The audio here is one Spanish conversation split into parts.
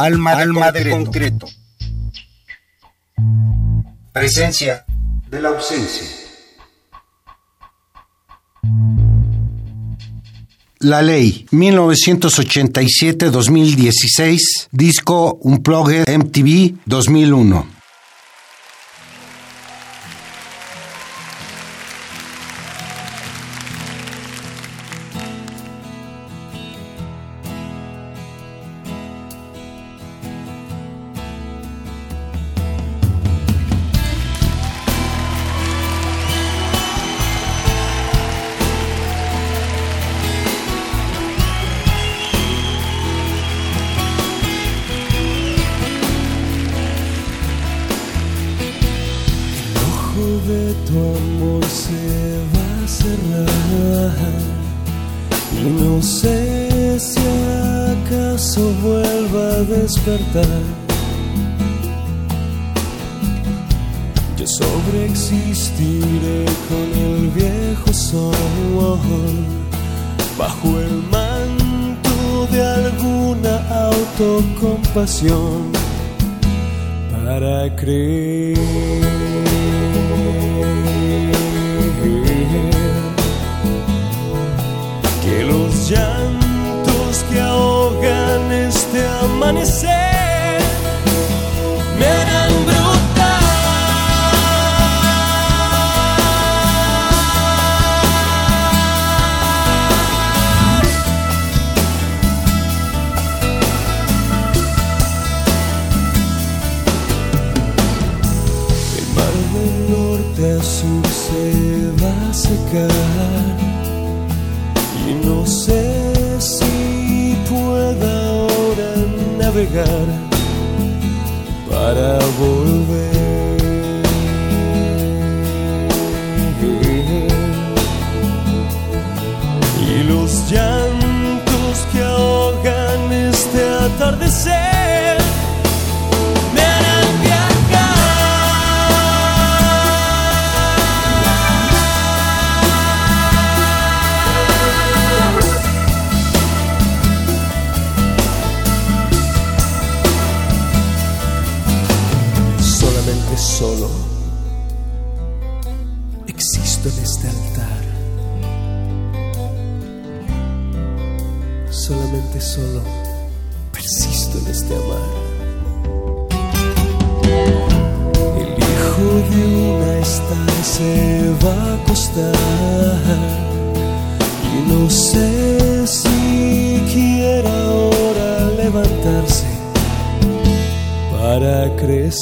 Alma, de, concreto. Presencia de la ausencia. La Ley 1987-2016, disco Unplugged MTV 2001. Y no sé si pueda ahora navegar para volver.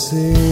see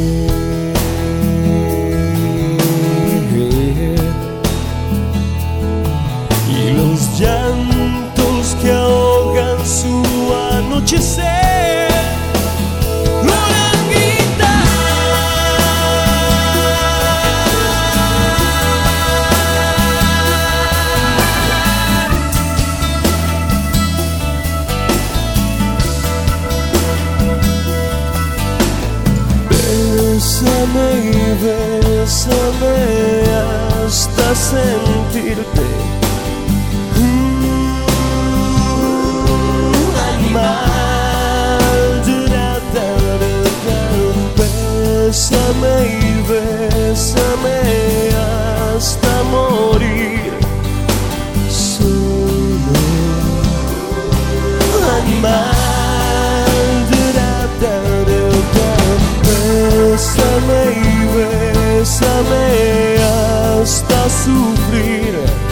sentirte Bésame y bésame hasta morir. Solo animal. Bésame y bésame hasta sufrir.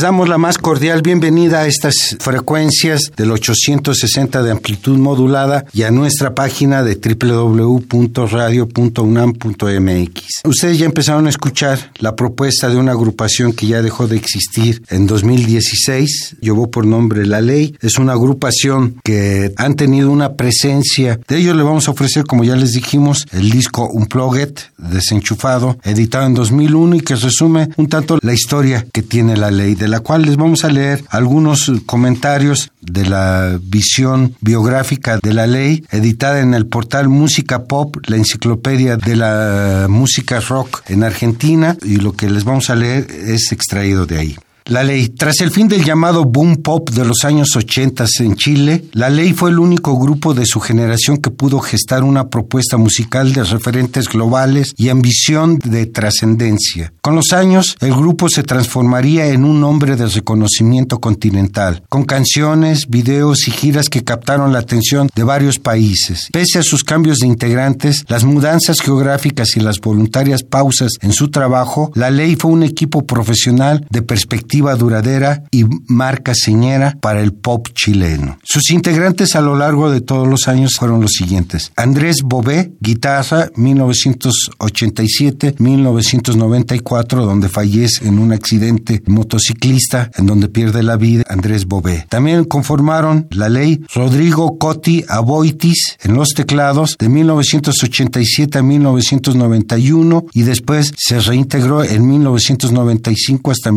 Les damos la más cordial bienvenida a estas frecuencias del 860 de amplitud modulada y a nuestra página de www.radio.unam.mx. Ustedes ya empezaron a escuchar la propuesta de una agrupación que ya dejó de existir en 2016, llevó por nombre La Ley. Es una agrupación que han tenido una presencia. De ellos le vamos a ofrecer, como ya les dijimos, el disco Unplugged, desenchufado, editado en 2001 y que resume un tanto la historia que tiene la ley de la cual les vamos a leer algunos comentarios de la visión biográfica de la ley, editada en el portal Música Pop, la enciclopedia de la música rock en Argentina, y lo que les vamos a leer es extraído de ahí. La ley. Tras el fin del llamado boom pop de los años 80 en Chile, la ley fue el único grupo de su generación que pudo gestar una propuesta musical de referentes globales y ambición de trascendencia. Con los años, el grupo se transformaría en un nombre de reconocimiento continental, con canciones, videos y giras que captaron la atención de varios países. Pese a sus cambios de integrantes, las mudanzas geográficas y las voluntarias pausas en su trabajo, la ley fue un equipo profesional de perspectiva duradera y marca señera para el pop chileno. Sus integrantes a lo largo de todos los años fueron los siguientes. Andrés Bobé, guitarra, 1987-1994, donde fallece en un accidente motociclista en donde pierde la vida Andrés Bobé. También conformaron la ley Rodrigo Coti Aboitis en los teclados de 1987 a 1991 y después se reintegró en 1995 hasta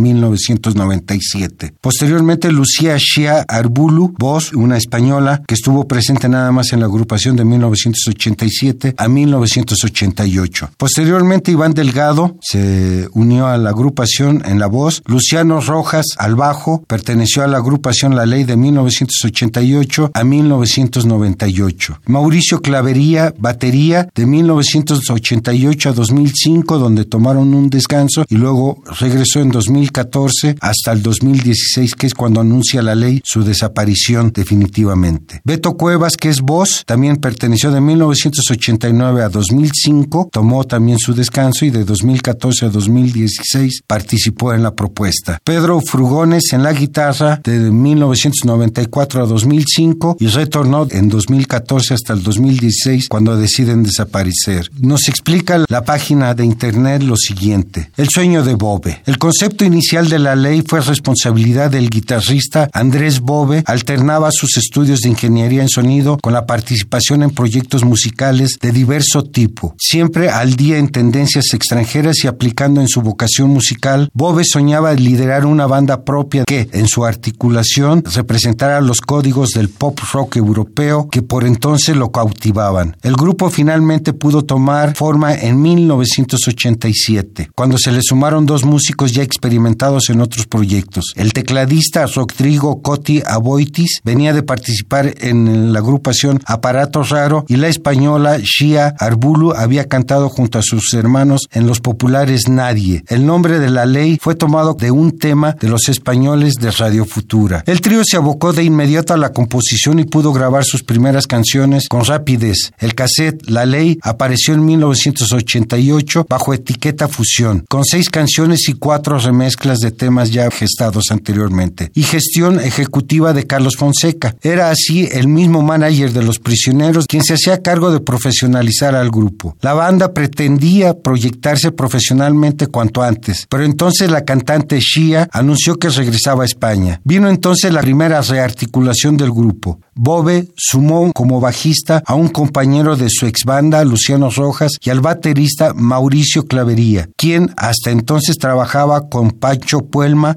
1997. Posteriormente, Lucía Shia Arbulu, voz, una española que estuvo presente nada más en la agrupación de 1987 a 1988. Posteriormente, Iván Delgado se unió a la agrupación en la voz. Luciano Rojas al bajo perteneció a la agrupación La Ley de 1988 a 1998. Mauricio Clavería, batería de 1988 a 2005, donde tomaron un descanso y luego regresó en 2014 hasta el 2016, que es cuando anuncia la ley su desaparición definitivamente. Beto Cuevas, que es voz, también perteneció de 1989 a 2005, tomó también su descanso y de 2014 a 2016 participó en la propuesta. Pedro Frugones en la guitarra de 1994 a 2005 y retornó en 2014 hasta el 2016 cuando deciden desaparecer. Nos explica la página de internet lo siguiente. El sueño de Bobe. El concepto inicial de la ley fue responsabilidad del guitarrista Andrés Bove, alternaba sus estudios de ingeniería en sonido con la participación en proyectos musicales de diverso tipo, siempre al día en tendencias extranjeras y aplicando en su vocación musical, Bove soñaba liderar una banda propia que, en su articulación, representara los códigos del pop rock europeo que por entonces lo cautivaban. El grupo finalmente pudo tomar forma en 1987, cuando se le sumaron dos músicos ya experimentados en otros proyectos. El tecladista Rodrigo Coti Aboitis venía de participar en la agrupación Aparato Raro y la española Shia Arbulu había cantado junto a sus hermanos en los populares Nadie. El nombre de la ley fue tomado de un tema de los españoles de Radio Futura. El trío se abocó de inmediato a la composición y pudo grabar sus primeras canciones con rapidez. El cassette La Ley apareció en 1988 bajo etiqueta Fusión, con seis canciones y cuatro remezclas de temas ya gestados anteriormente, y gestión ejecutiva de Carlos Fonseca. Era así el mismo manager de los prisioneros quien se hacía cargo de profesionalizar al grupo. La banda pretendía proyectarse profesionalmente cuanto antes, pero entonces la cantante Shia anunció que regresaba a España. Vino entonces la primera rearticulación del grupo. Bobe sumó como bajista a un compañero de su ex banda, Luciano Rojas, y al baterista Mauricio Clavería, quien hasta entonces trabajaba con Pancho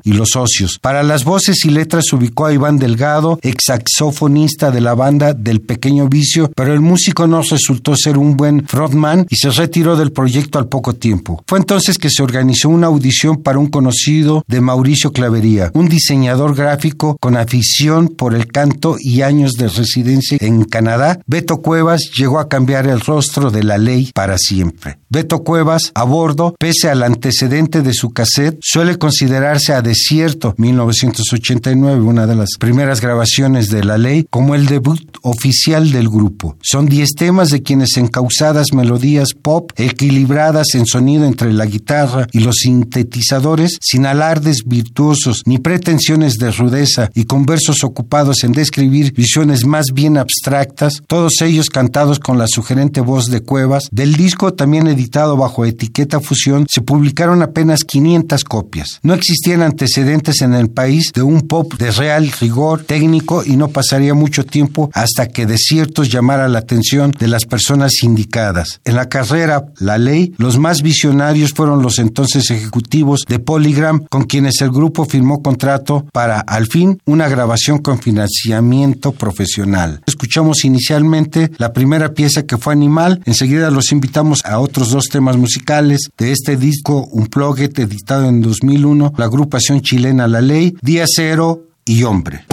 Y los socios. Para las voces y letras ubicó a Iván Delgado, ex saxofonista de la banda del Pequeño Vicio, pero el músico no resultó ser un buen frontman y se retiró del proyecto al poco tiempo. Fue entonces que se organizó una audición para un conocido de Mauricio Clavería, un diseñador gráfico con afición por el canto y años de residencia en Canadá, Beto Cuevas llegó a cambiar el rostro de la ley para siempre. Beto Cuevas, a bordo, pese al antecedente de su cassette, suele considerarse a Desierto 1989, una de las primeras grabaciones de la ley, como el debut oficial del grupo. Son 10 temas de quienes encausadas melodías pop equilibradas en sonido entre la guitarra y los sintetizadores, sin alardes virtuosos ni pretensiones de rudeza y con versos ocupados en describir visiones más bien abstractas, todos ellos cantados con la sugerente voz de Cuevas, del disco también editado bajo etiqueta Fusión, se publicaron apenas 500 copias. No existían antecedentes en el país de un pop de real rigor técnico y no pasaría mucho tiempo hasta que Desiertos llamara la atención de las personas indicadas. En la carrera La Ley, los más visionarios fueron los entonces ejecutivos de Polygram, con quienes el grupo firmó contrato para, al fin, una grabación con financiamiento profesional. Escuchamos inicialmente la primera pieza que fue Animal, enseguida los invitamos a otros dos temas musicales de este disco Unplugged editado en 2001, la agrupación chilena La Ley, Día Cero y Hombre.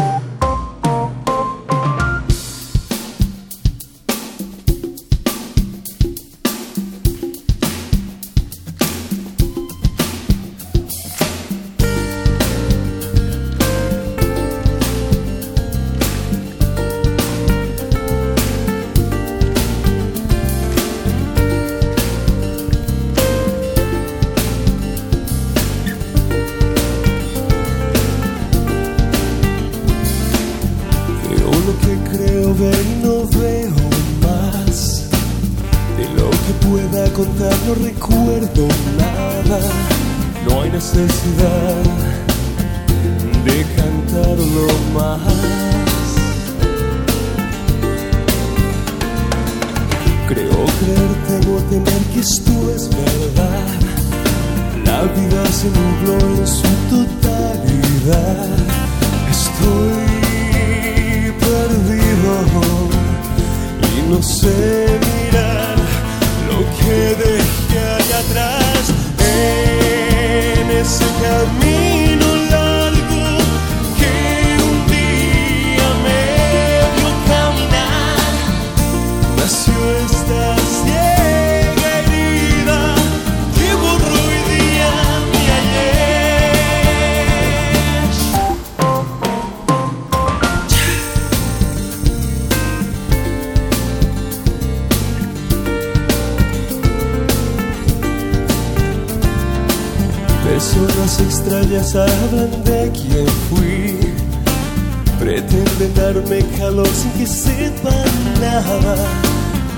Pretenden darme calor sin que sepan nada.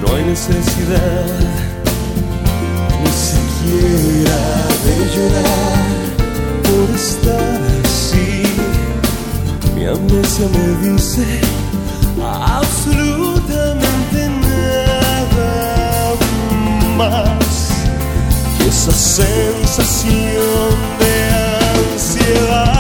No hay necesidad ni siquiera de llorar por estar así. Mi amnesia me dice absolutamente nada más que esa sensación de ansiedad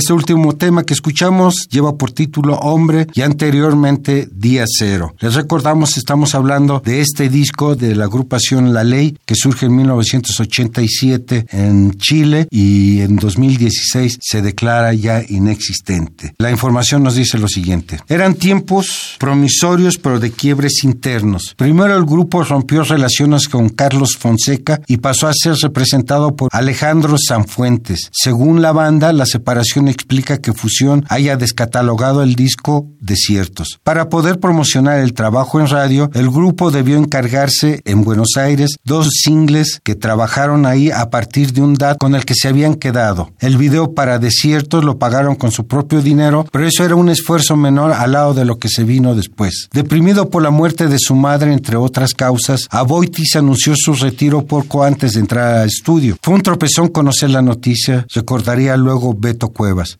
Este último tema que escuchamos lleva por título Hombre y anteriormente Día Cero. Les recordamos, estamos hablando de este disco de la agrupación La Ley que surge en 1987 en Chile y en 2016 se declara ya inexistente. La información nos dice lo siguiente. Eran tiempos promisorios pero de quiebres internos. Primero el grupo rompió relaciones con Carlos Fonseca y pasó a ser representado por Alejandro Sanfuentes. Según la banda, la separación explica que Fusión haya descatalogado el disco Desiertos. Para poder promocionar el trabajo en radio, el grupo debió encargarse en Buenos Aires dos singles que trabajaron ahí a partir de un DAT con el que se habían quedado. El video para Desiertos lo pagaron con su propio dinero, pero eso era un esfuerzo menor al lado de lo que se vino después. Deprimido por la muerte de su madre, entre otras causas, Aboitis anunció su retiro poco antes de entrar al estudio. Fue un tropezón conocer la noticia, recordaría luego Beto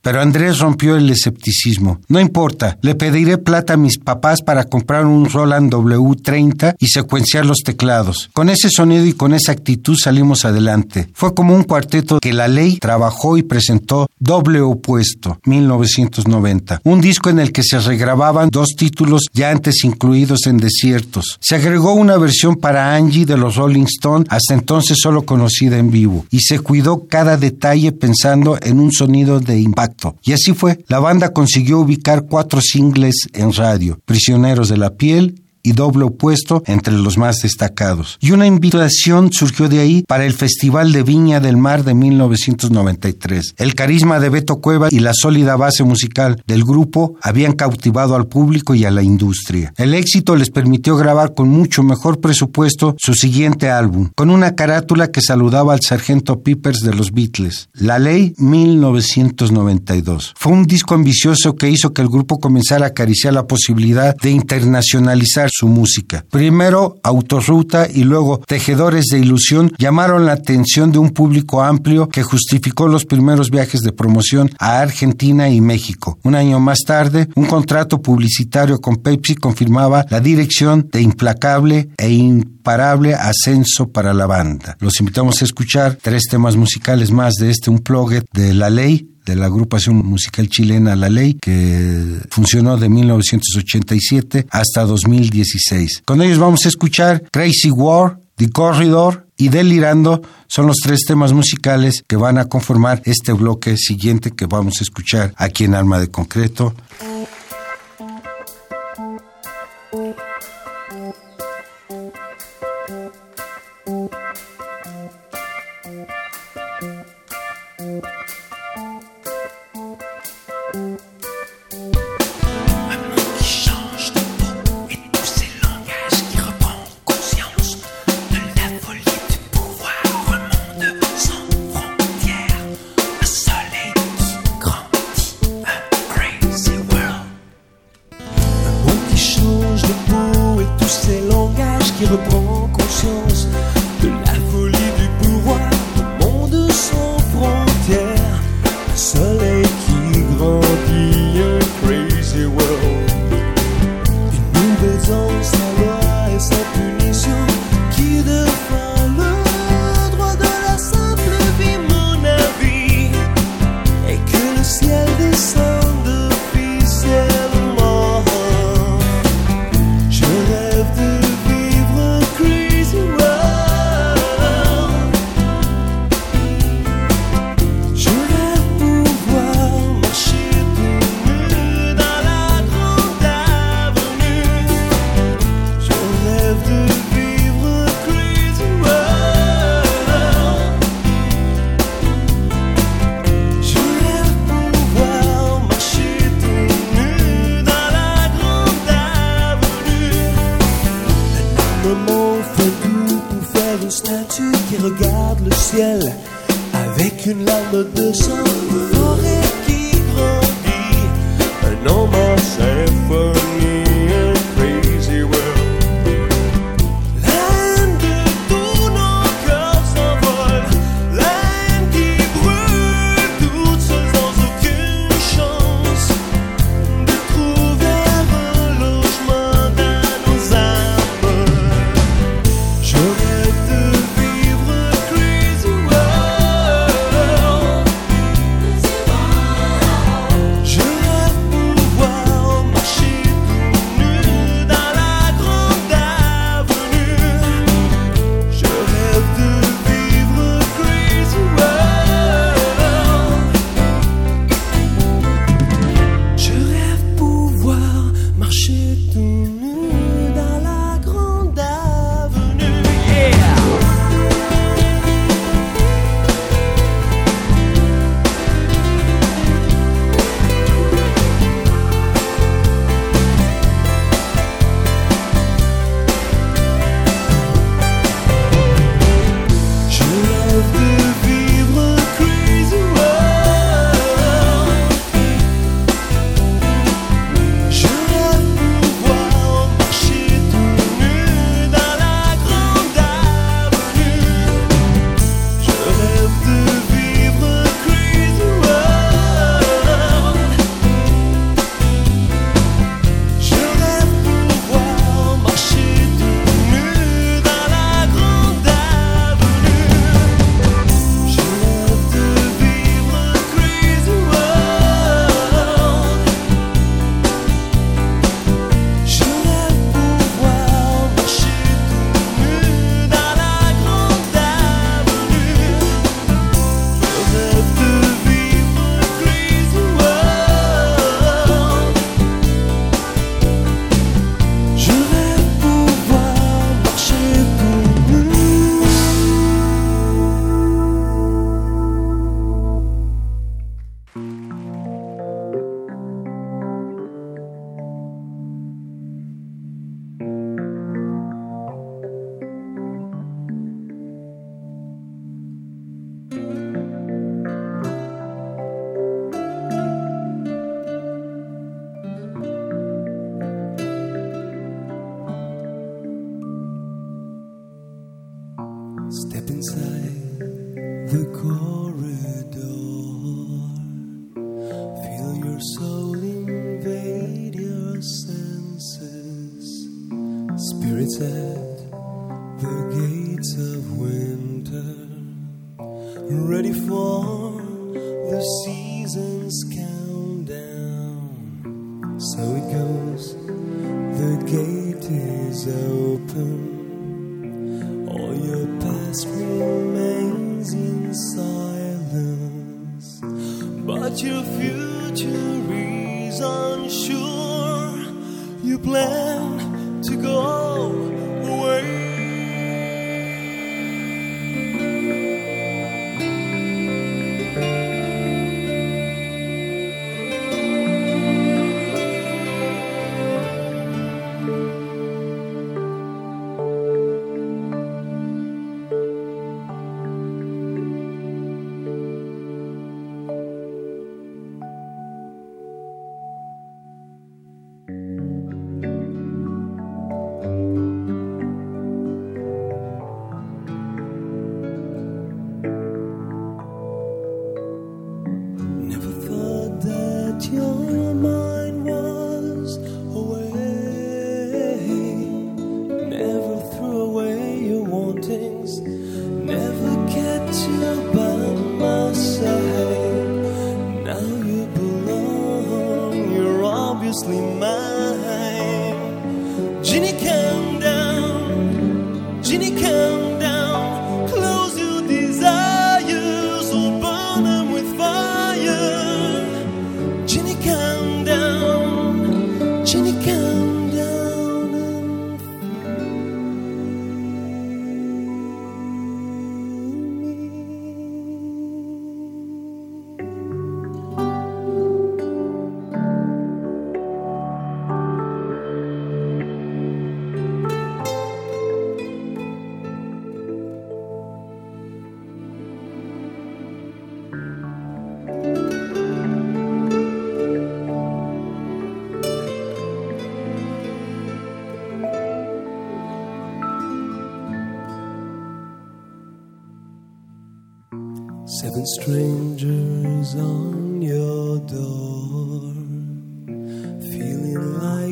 Pero Andrés rompió el escepticismo. No importa, le pediré plata a mis papás para comprar un Roland W30 y secuenciar los teclados. Con ese sonido y con esa actitud salimos adelante. Fue como un cuarteto que la ley trabajó y presentó Doble Opuesto, 1990. Un disco en el que se regrababan dos títulos ya antes incluidos en Desiertos. Se agregó una versión para Angie de los Rolling Stones, hasta entonces solo conocida en vivo, y se cuidó cada detalle pensando en un sonido de impacto. Y así fue. La banda consiguió ubicar cuatro singles en radio: Prisioneros de la Piel, y doble opuesto entre los más destacados. Y una invitación surgió de ahí para el Festival de Viña del Mar de 1993. El carisma de Beto Cueva y la sólida base musical del grupo habían cautivado al público y a la industria. El éxito les permitió grabar con mucho mejor presupuesto su siguiente álbum, con una carátula que saludaba al sargento Peepers de los Beatles. La Ley 1992. Fue un disco ambicioso que hizo que el grupo comenzara a acariciar la posibilidad de internacionalizar su música. Primero Autorruta y luego Tejedores de Ilusión llamaron la atención de un público amplio que justificó los primeros viajes de promoción a Argentina y México. Un año más tarde, un contrato publicitario con Pepsi confirmaba la dirección de implacable e imparable ascenso para la banda. Los invitamos a escuchar tres temas musicales más de este Unplugged de La Ley, de la agrupación musical chilena La Ley, que funcionó de 1987 hasta 2016. Con ellos vamos a escuchar Crazy War, The Corridor y Delirando son los tres temas musicales que van a conformar este bloque siguiente que vamos a escuchar aquí en Alma de Concreto. autrement fendu pour faire une statue qui regarde le ciel avec une larme de sang. Une forêt qui grandit, un homme en symphonie.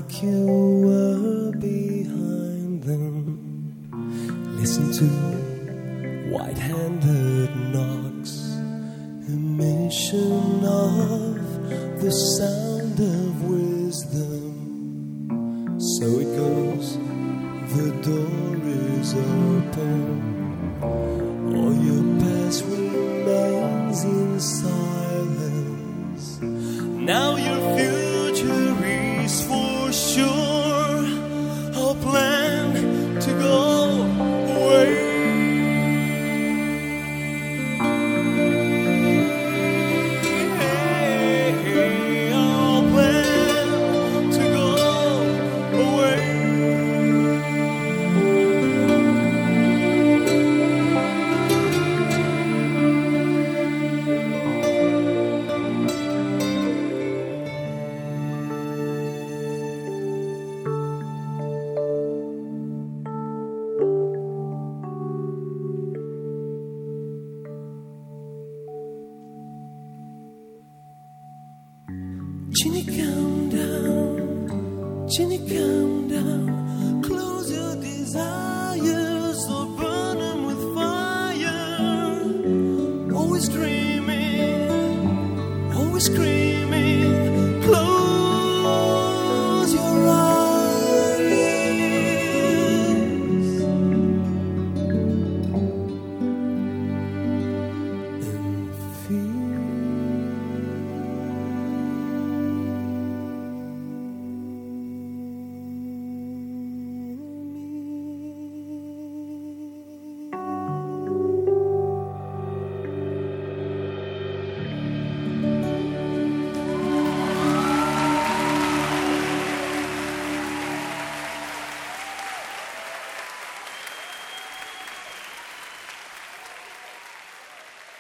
Like you were behind them. Listen to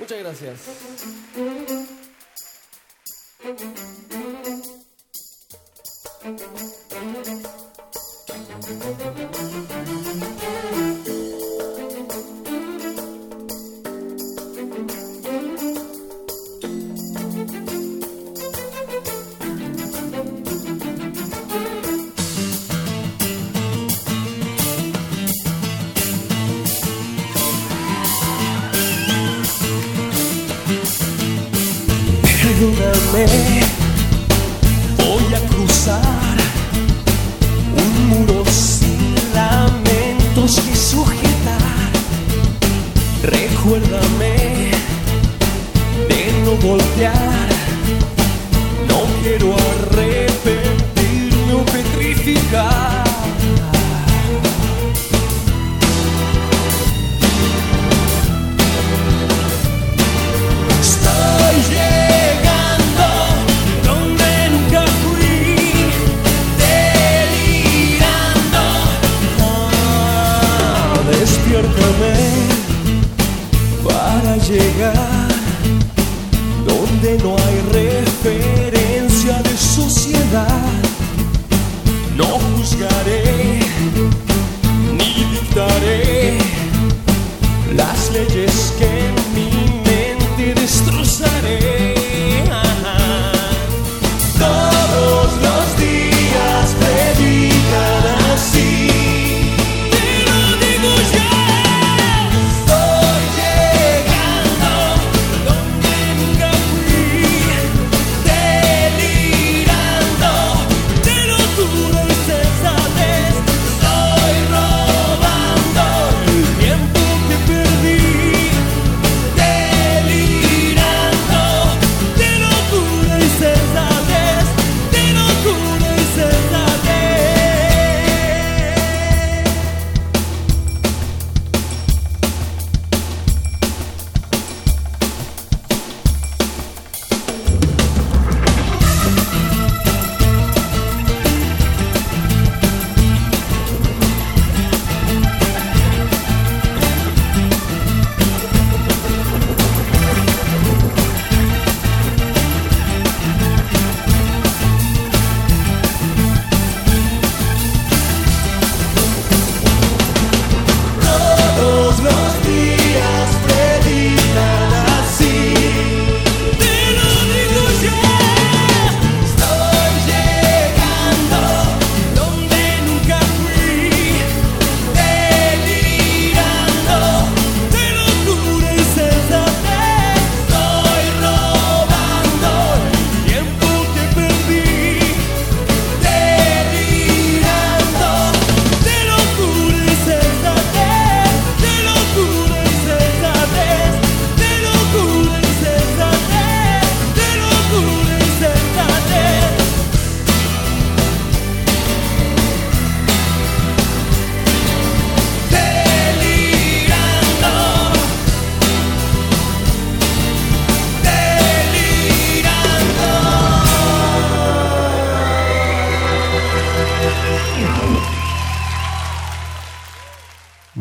Muchas gracias.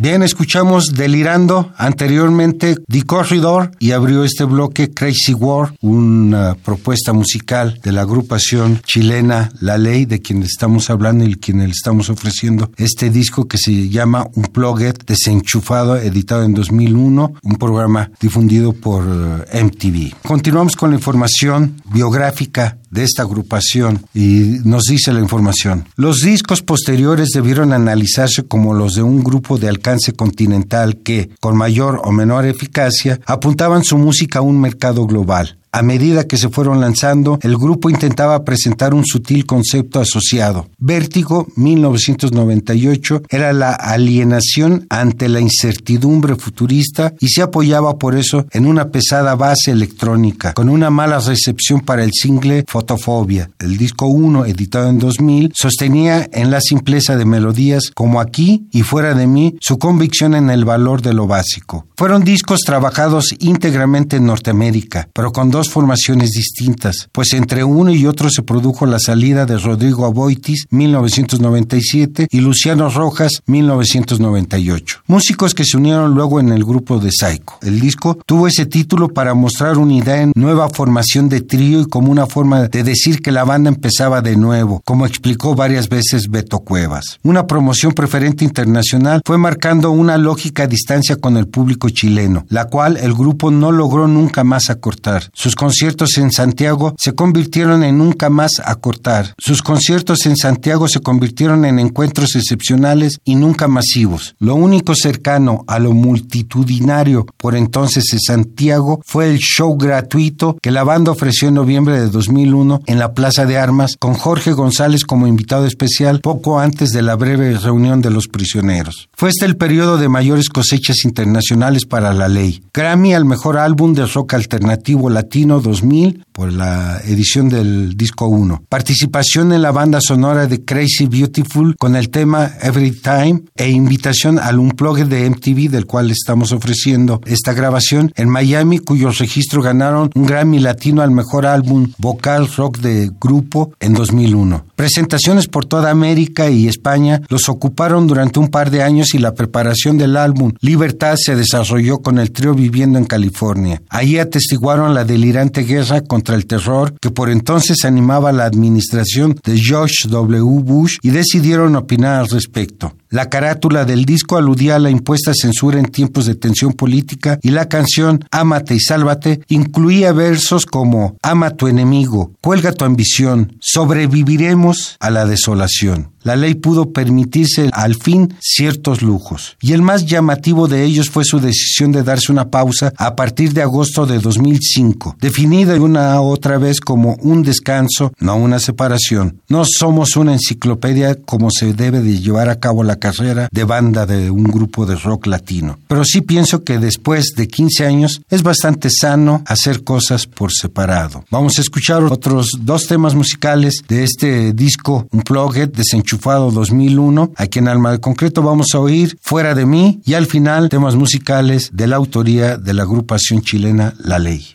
Bien, escuchamos Delirando, anteriormente The Corridor y abrió este bloque Crazy War, una propuesta musical de la agrupación chilena La Ley, de quien estamos hablando y quien le estamos ofreciendo este disco que se llama Unplugged, desenchufado, editado en 2001, un programa difundido por eh, MTV. Continuamos con la información biográfica de esta agrupación y nos dice la información. Los discos posteriores debieron analizarse como los de un grupo de alcance continental que, con mayor o menor eficacia, apuntaban su música a un mercado global. A medida que se fueron lanzando, el grupo intentaba presentar un sutil concepto asociado. Vértigo, 1998, era la alienación ante la incertidumbre futurista y se apoyaba por eso en una pesada base electrónica, con una mala recepción para el single Fotofobia. El disco 1, editado en 2000, sostenía en la simpleza de melodías como aquí y fuera de mí su convicción en el valor de lo básico. Fueron discos trabajados íntegramente en Norteamérica, pero con dos formaciones distintas, pues entre uno y otro se produjo la salida de Rodrigo Aboitis, 1997, y Luciano Rojas, 1998. Músicos que se unieron luego en el grupo de Psycho. El disco tuvo ese título para mostrar una idea en nueva formación de trío y como una forma de decir que la banda empezaba de nuevo, como explicó varias veces Beto Cuevas. Una promoción preferente internacional fue marcando una lógica distancia con el público chileno, la cual el grupo no logró nunca más acortar. Sus conciertos en Santiago se convirtieron en nunca más acortar. Sus conciertos en Santiago se convirtieron en encuentros excepcionales y nunca masivos. Lo único cercano a lo multitudinario por entonces en Santiago fue el show gratuito que la banda ofreció en noviembre de 2001 en la Plaza de Armas con Jorge González como invitado especial poco antes de la breve reunión de los prisioneros. Fue este el periodo de mayores cosechas internacionales para la ley. Grammy al mejor álbum de rock alternativo latino 2000 por la edición del disco 1. Participación en la banda sonora de Crazy Beautiful con el tema Every Time e invitación al Unplugged de MTV del cual estamos ofreciendo esta grabación en Miami cuyos registros ganaron un Grammy latino al mejor álbum vocal rock de grupo en 2001. Presentaciones por toda América y España los ocuparon durante un par de años y la preparación del álbum Libertad se desarrolló con el trío viviendo en California. Allí atestiguaron la delirante guerra contra el terror que por entonces animaba la administración de George W. Bush y decidieron opinar al respecto. La carátula del disco aludía a la impuesta censura en tiempos de tensión política y la canción Ámate y Sálvate incluía versos como Ama tu enemigo, cuelga tu ambición, sobreviviremos a la desolación la ley pudo permitirse al fin ciertos lujos. Y el más llamativo de ellos fue su decisión de darse una pausa a partir de agosto de 2005, definida una otra vez como un descanso, no una separación. No somos una enciclopedia como se debe de llevar a cabo la carrera de banda de un grupo de rock latino. Pero sí pienso que después de 15 años es bastante sano hacer cosas por separado. Vamos a escuchar otros dos temas musicales de este disco Unplugged, desenchufado 2001. Aquí en Alma de Concreto vamos a oír Fuera de mí y al final temas musicales de la autoría de la agrupación chilena La Ley.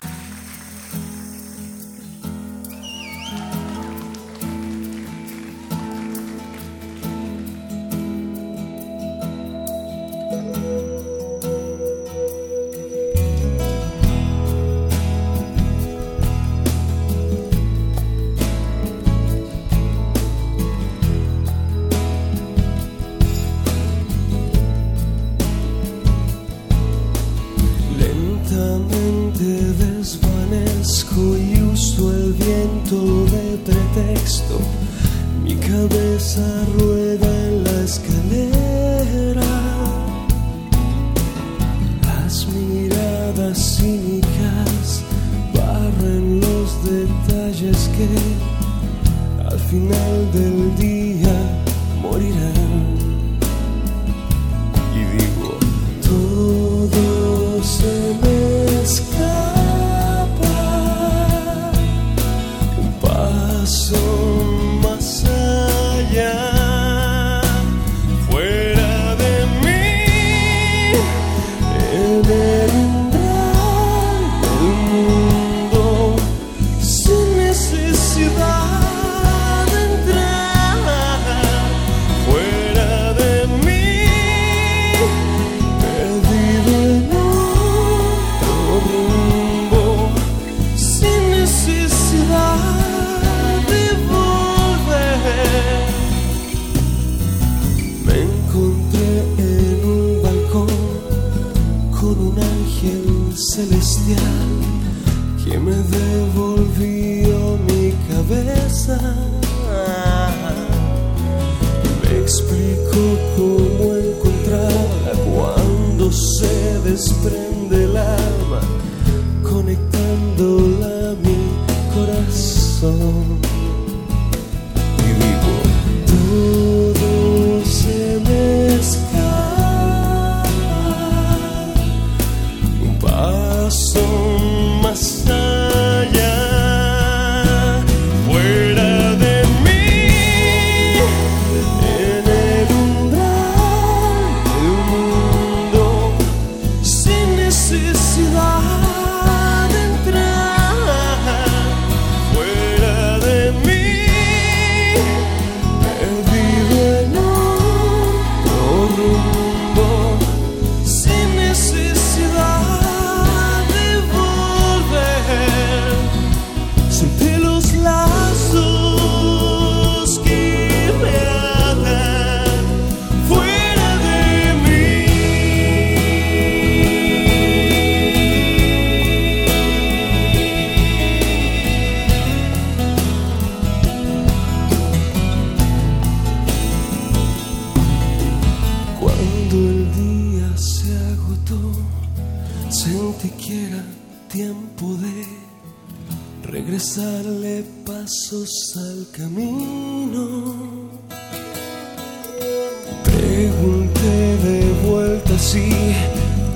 pregunté de vuelta si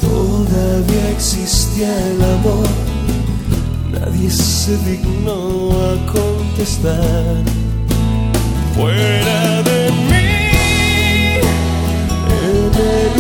todavía existía el amor. Nadie se dignó a contestar. Fuera de mí, en el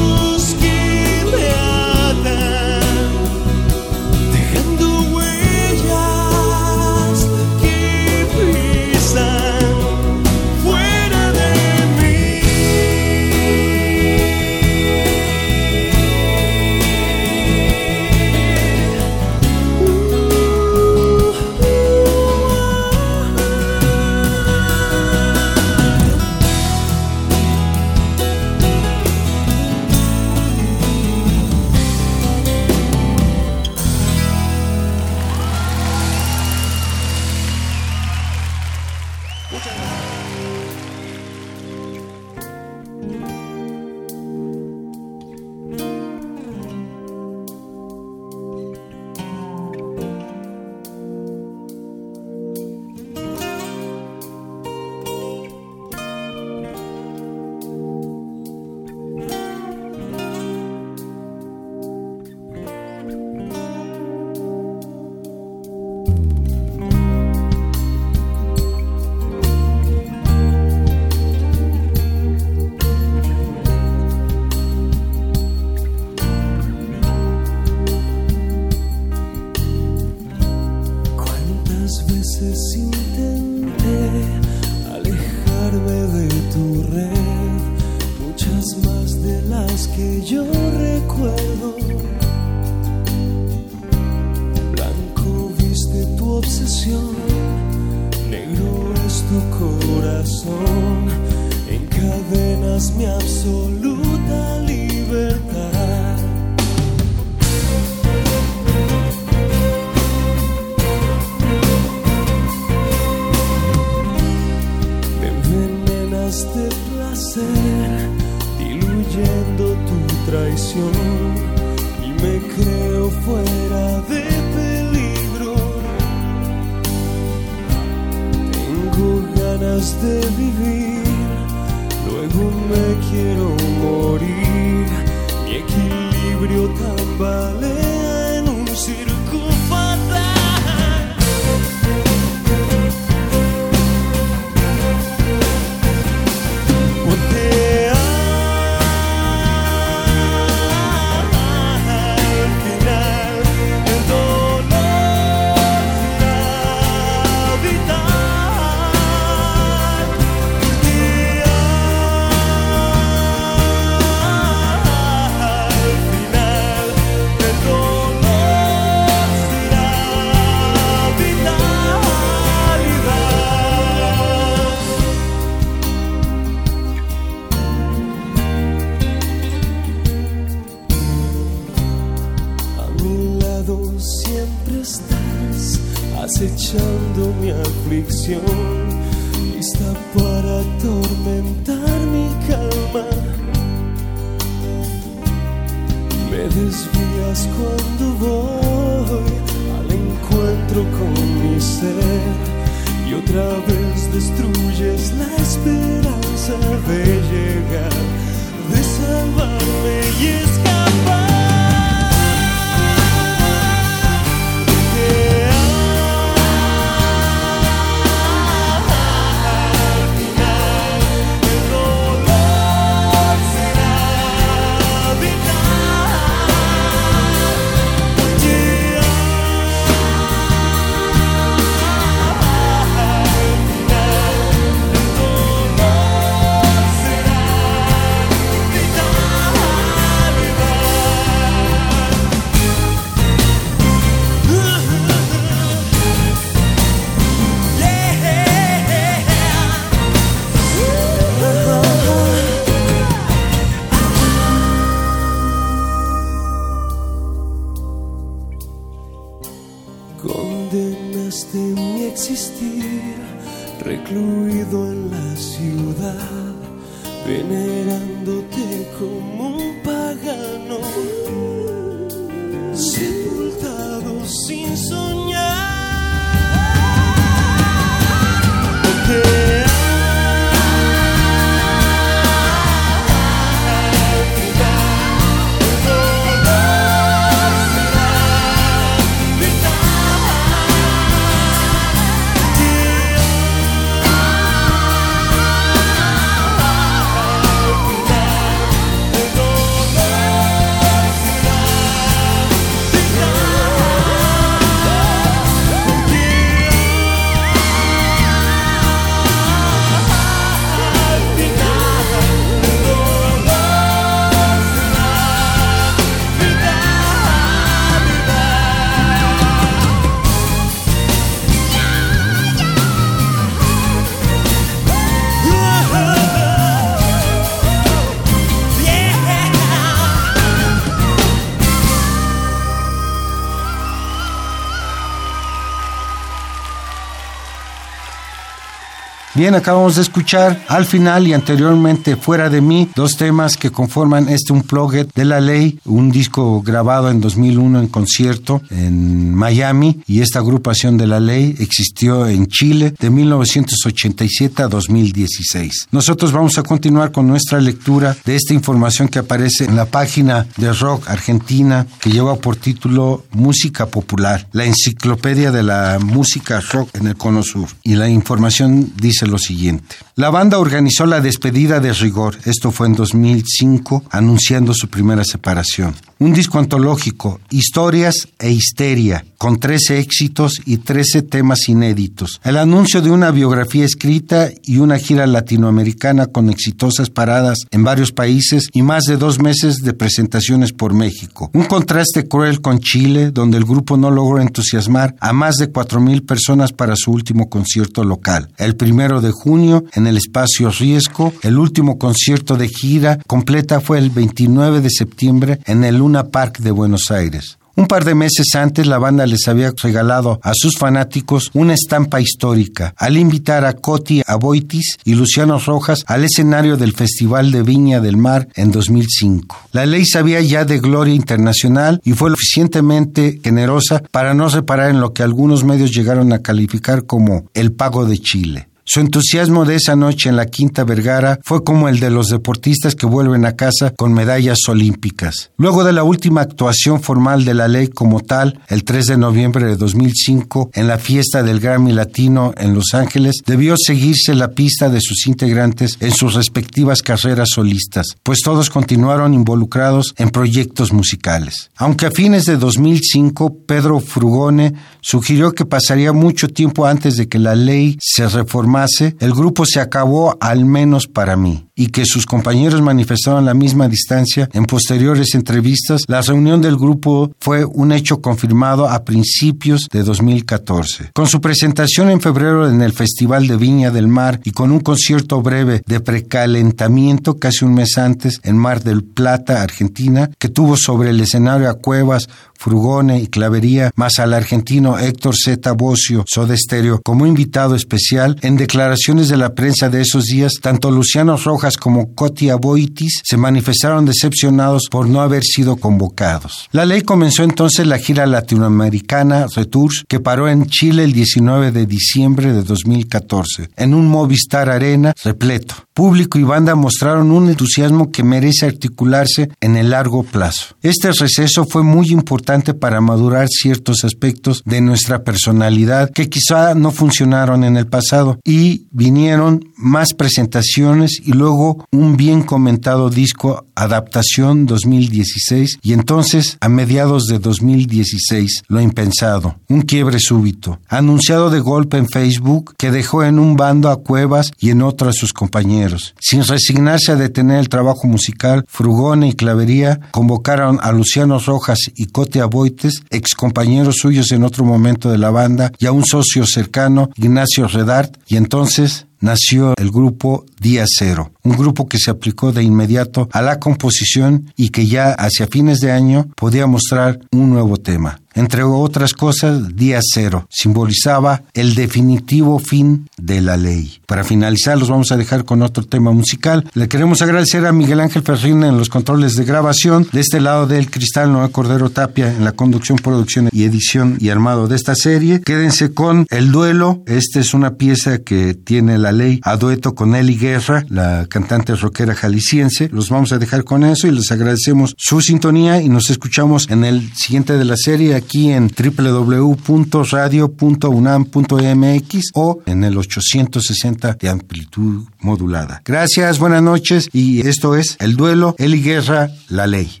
Bien, acabamos de escuchar al final y anteriormente Fuera de mí, dos temas que conforman este Unplugged de la Ley, un disco grabado en 2001 en concierto en Miami y esta agrupación de la Ley existió en Chile de 1987 a 2016. Nosotros vamos a continuar con nuestra lectura de esta información que aparece en la página de Rock Argentina que lleva por título Música Popular, la enciclopedia de la música rock en el Cono Sur. Y la información dice lo siguiente. La banda organizó la despedida de Rigor, esto fue en 2005, anunciando su primera separación. Un disco antológico, Historias e Histeria, con 13 éxitos y 13 temas inéditos. El anuncio de una biografía escrita y una gira latinoamericana con exitosas paradas en varios países y más de dos meses de presentaciones por México. Un contraste cruel con Chile, donde el grupo no logró entusiasmar a más de 4.000 personas para su último concierto local. El primero de junio, en el espacio Riesgo, el último concierto de gira completa fue el 29 de septiembre en el Luna Park de Buenos Aires. Un par de meses antes la banda les había regalado a sus fanáticos una estampa histórica al invitar a Coti Aboitis y Luciano Rojas al escenario del Festival de Viña del Mar en 2005. La ley sabía ya de gloria internacional y fue lo suficientemente generosa para no reparar en lo que algunos medios llegaron a calificar como el pago de Chile. Su entusiasmo de esa noche en la Quinta Vergara fue como el de los deportistas que vuelven a casa con medallas olímpicas. Luego de la última actuación formal de la ley como tal, el 3 de noviembre de 2005, en la fiesta del Grammy Latino en Los Ángeles, debió seguirse la pista de sus integrantes en sus respectivas carreras solistas, pues todos continuaron involucrados en proyectos musicales. Aunque a fines de 2005, Pedro Frugone sugirió que pasaría mucho tiempo antes de que la ley se reformara el grupo se acabó al menos para mí y que sus compañeros manifestaron la misma distancia en posteriores entrevistas, la reunión del grupo fue un hecho confirmado a principios de 2014. Con su presentación en febrero en el Festival de Viña del Mar y con un concierto breve de precalentamiento casi un mes antes en Mar del Plata, Argentina, que tuvo sobre el escenario a Cuevas, Frugone y Clavería, más al argentino Héctor Z. Bocio, Soda Stereo, como invitado especial, en declaraciones de la prensa de esos días, tanto Luciano Rojas como Coti Aboitis se manifestaron decepcionados por no haber sido convocados. La ley comenzó entonces la gira latinoamericana Retours, que paró en Chile el 19 de diciembre de 2014, en un Movistar Arena repleto. Público y banda mostraron un entusiasmo que merece articularse en el largo plazo. Este receso fue muy importante para madurar ciertos aspectos de nuestra personalidad que quizá no funcionaron en el pasado y vinieron más presentaciones y luego un bien comentado disco Adaptación 2016 y entonces a mediados de 2016 lo impensado, un quiebre súbito, anunciado de golpe en Facebook que dejó en un bando a Cuevas y en otro a sus compañeros. Sin resignarse a detener el trabajo musical, Frugone y Clavería convocaron a Luciano Rojas y Cote Aboites, ex compañeros suyos en otro momento de la banda, y a un socio cercano, Ignacio Redart, y entonces nació el grupo Día Cero, un grupo que se aplicó de inmediato a la composición y que ya hacia fines de año podía mostrar un nuevo tema. Entre otras cosas, día cero simbolizaba el definitivo fin de la ley. Para finalizar, los vamos a dejar con otro tema musical. Le queremos agradecer a Miguel Ángel Ferrín en los controles de grabación. De este lado del cristal, Noé Cordero Tapia en la conducción, producción y edición y armado de esta serie. Quédense con El Duelo. Esta es una pieza que tiene la ley a dueto con Eli Guerra, la cantante rockera jalisciense. Los vamos a dejar con eso y les agradecemos su sintonía y nos escuchamos en el siguiente de la serie aquí en www.radio.unam.mx o en el 860 de amplitud modulada. Gracias, buenas noches y esto es El Duelo, Eli Guerra, La Ley.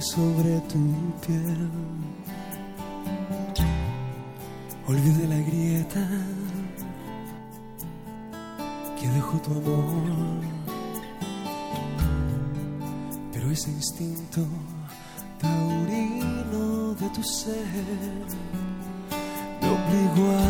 Sobre tu piel. Olvidé la grieta que dejó tu amor, pero ese instinto taurino de tu ser me obligó a